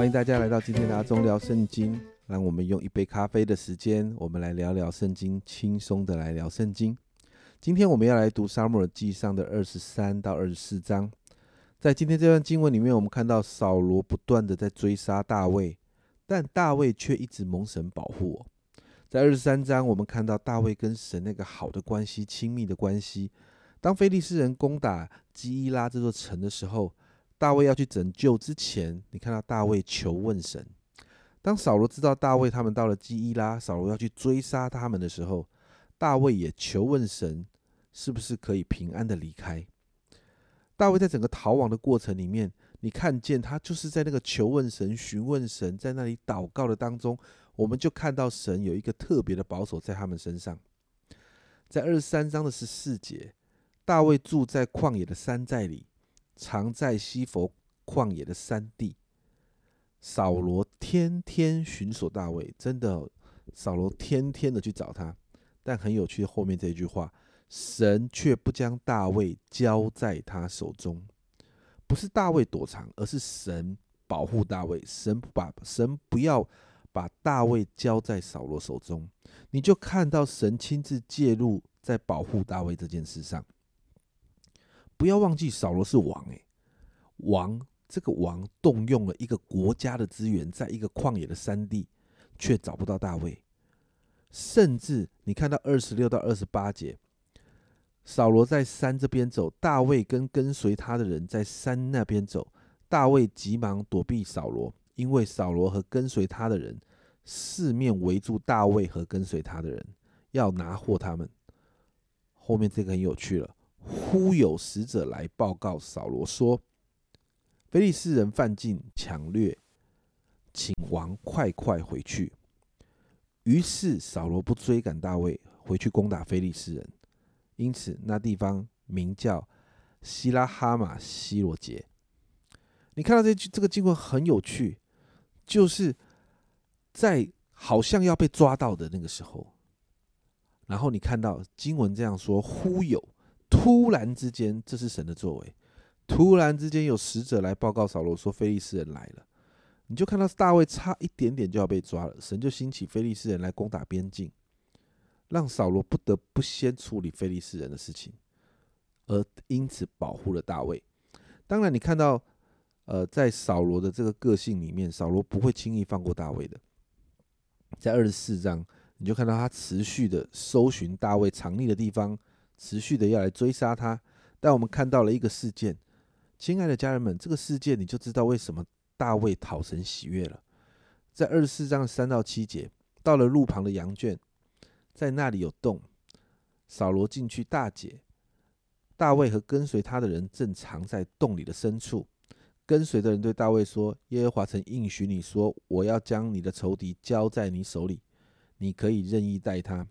欢迎大家来到今天的阿忠聊圣经。让我们用一杯咖啡的时间，我们来聊聊圣经，轻松的来聊圣经。今天我们要来读撒母耳记上的二十三到二十四章。在今天这段经文里面，我们看到扫罗不断的在追杀大卫，但大卫却一直蒙神保护。在二十三章，我们看到大卫跟神那个好的关系、亲密的关系。当菲利斯人攻打基伊拉这座城的时候，大卫要去拯救之前，你看到大卫求问神。当扫罗知道大卫他们到了基伊拉，扫罗要去追杀他们的时候，大卫也求问神，是不是可以平安的离开。大卫在整个逃亡的过程里面，你看见他就是在那个求问神、询问神，在那里祷告的当中，我们就看到神有一个特别的保守在他们身上。在二十三章的十四节，大卫住在旷野的山寨里，常在西佛旷野的山地。扫罗天天寻索大卫，真的，扫罗天天的去找他。但很有趣，后面这句话，神却不将大卫交在他手中，不是大卫躲藏，而是神保护大卫。神不把神不要把大卫交在扫罗手中，你就看到神亲自介入在保护大卫这件事上。不要忘记，扫罗是王，诶，王。这个王动用了一个国家的资源，在一个旷野的山地，却找不到大卫。甚至你看到二十六到二十八节，扫罗在山这边走，大卫跟跟随他的人在山那边走。大卫急忙躲避扫罗，因为扫罗和跟随他的人四面围住大卫和跟随他的人，要拿获他们。后面这个很有趣了，忽有使者来报告扫罗说。菲利斯人犯境抢掠，请王快快回去。于是扫罗不追赶大卫，回去攻打菲利斯人。因此那地方名叫希拉哈马希罗杰。你看到这句这个经文很有趣，就是在好像要被抓到的那个时候，然后你看到经文这样说：忽有突然之间，这是神的作为。突然之间有使者来报告扫罗说：“菲利斯人来了。”你就看到大卫差一点点就要被抓了，神就兴起菲利斯人来攻打边境，让扫罗不得不先处理菲利斯人的事情，而因此保护了大卫。当然，你看到，呃，在扫罗的这个个性里面，扫罗不会轻易放过大卫的。在二十四章，你就看到他持续的搜寻大卫藏匿的地方，持续的要来追杀他。但我们看到了一个事件。亲爱的家人们，这个事件你就知道为什么大卫讨神喜悦了。在二十四章三到七节，到了路旁的羊圈，在那里有洞，扫罗进去大解。大卫和跟随他的人正藏在洞里的深处。跟随的人对大卫说：“耶和华曾应许你说，我要将你的仇敌交在你手里，你可以任意待他。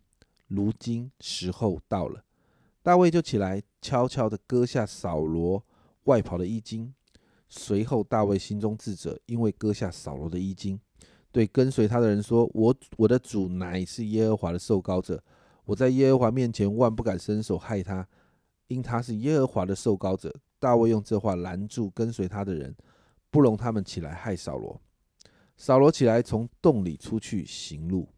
如今时候到了。”大卫就起来，悄悄地割下扫罗。外袍的衣襟，随后大卫心中自责，因为割下扫罗的衣襟，对跟随他的人说：“我我的主乃是耶和华的受膏者，我在耶和华面前万不敢伸手害他，因他是耶和华的受膏者。”大卫用这话拦住跟随他的人，不容他们起来害扫罗。扫罗起来从洞里出去行路。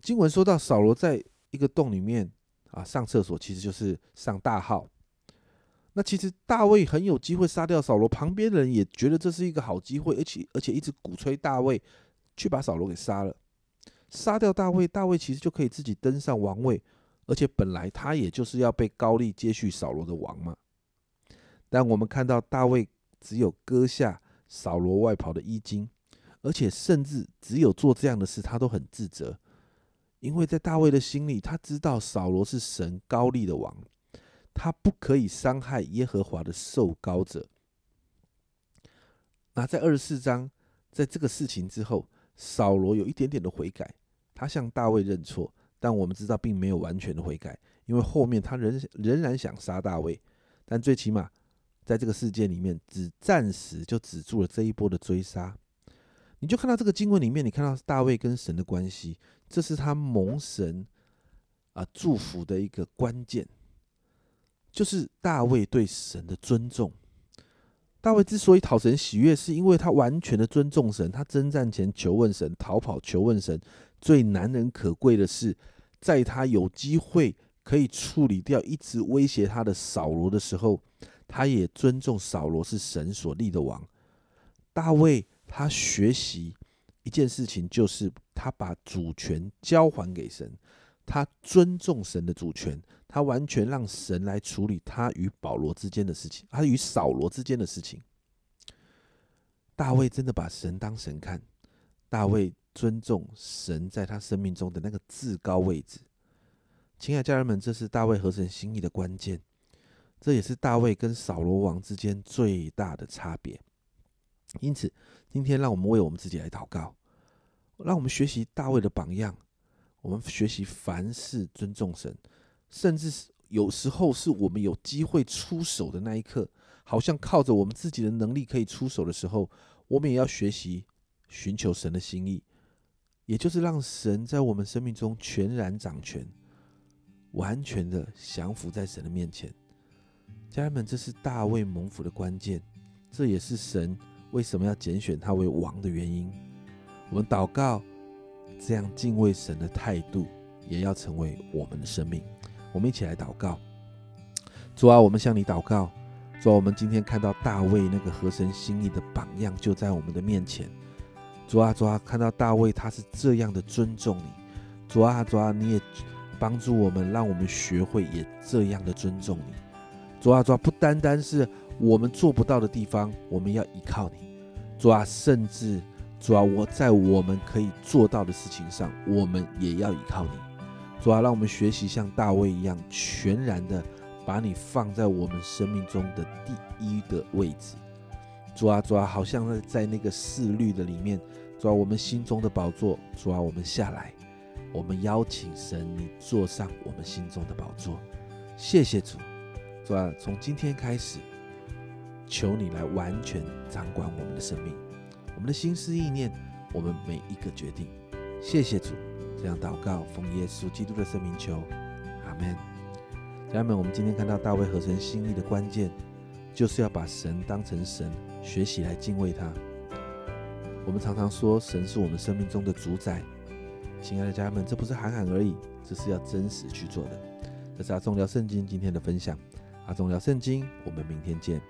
经文说到扫罗在一个洞里面啊上厕所，其实就是上大号。那其实大卫很有机会杀掉扫罗，旁边的人也觉得这是一个好机会，而且而且一直鼓吹大卫去把扫罗给杀了，杀掉大卫，大卫其实就可以自己登上王位，而且本来他也就是要被高利接续扫罗的王嘛。但我们看到大卫只有割下扫罗外袍的衣襟，而且甚至只有做这样的事，他都很自责，因为在大卫的心里，他知道扫罗是神高利的王。他不可以伤害耶和华的受膏者。那在二十四章，在这个事情之后，扫罗有一点点的悔改，他向大卫认错，但我们知道并没有完全的悔改，因为后面他仍仍然想杀大卫，但最起码在这个事件里面，只暂时就止住了这一波的追杀。你就看到这个经文里面，你看到大卫跟神的关系，这是他蒙神啊祝福的一个关键。就是大卫对神的尊重，大卫之所以讨神喜悦，是因为他完全的尊重神，他征战前求问神，逃跑求问神。最难能可贵的是，在他有机会可以处理掉一直威胁他的扫罗的时候，他也尊重扫罗是神所立的王。大卫他学习一件事情，就是他把主权交还给神，他尊重神的主权。他完全让神来处理他与保罗之间的事情，他与扫罗之间的事情。大卫真的把神当神看，大卫尊重神在他生命中的那个至高位置。亲爱家人们，这是大卫合神心意的关键，这也是大卫跟扫罗王之间最大的差别。因此，今天让我们为我们自己来祷告，让我们学习大卫的榜样，我们学习凡事尊重神。甚至是有时候是我们有机会出手的那一刻，好像靠着我们自己的能力可以出手的时候，我们也要学习寻求神的心意，也就是让神在我们生命中全然掌权，完全的降服在神的面前。家人们，这是大卫蒙福的关键，这也是神为什么要拣选他为王的原因。我们祷告，这样敬畏神的态度，也要成为我们的生命。我们一起来祷告，主啊，我们向你祷告。主啊，我们今天看到大卫那个合神心意的榜样就在我们的面前。主啊，主啊，看到大卫他是这样的尊重你。主啊，主啊，你也帮助我们，让我们学会也这样的尊重你。主啊，主啊，不单单是我们做不到的地方，我们要依靠你。主啊，甚至主啊，我在我们可以做到的事情上，我们也要依靠你。主啊，让我们学习像大卫一样，全然的把你放在我们生命中的第一的位置。主啊，主啊，好像在在那个四律的里面，主啊，我们心中的宝座。主啊，我们下来，我们邀请神，你坐上我们心中的宝座。谢谢主，主啊，从今天开始，求你来完全掌管我们的生命，我们的心思意念，我们每一个决定。谢谢主。这样祷告，奉耶稣基督的圣名求，阿门。家人们，我们今天看到大卫合神心意的关键，就是要把神当成神，学习来敬畏他。我们常常说神是我们生命中的主宰，亲爱的家人们，这不是喊喊而已，这是要真实去做的。这是阿忠聊圣经今天的分享，阿忠聊圣经，我们明天见。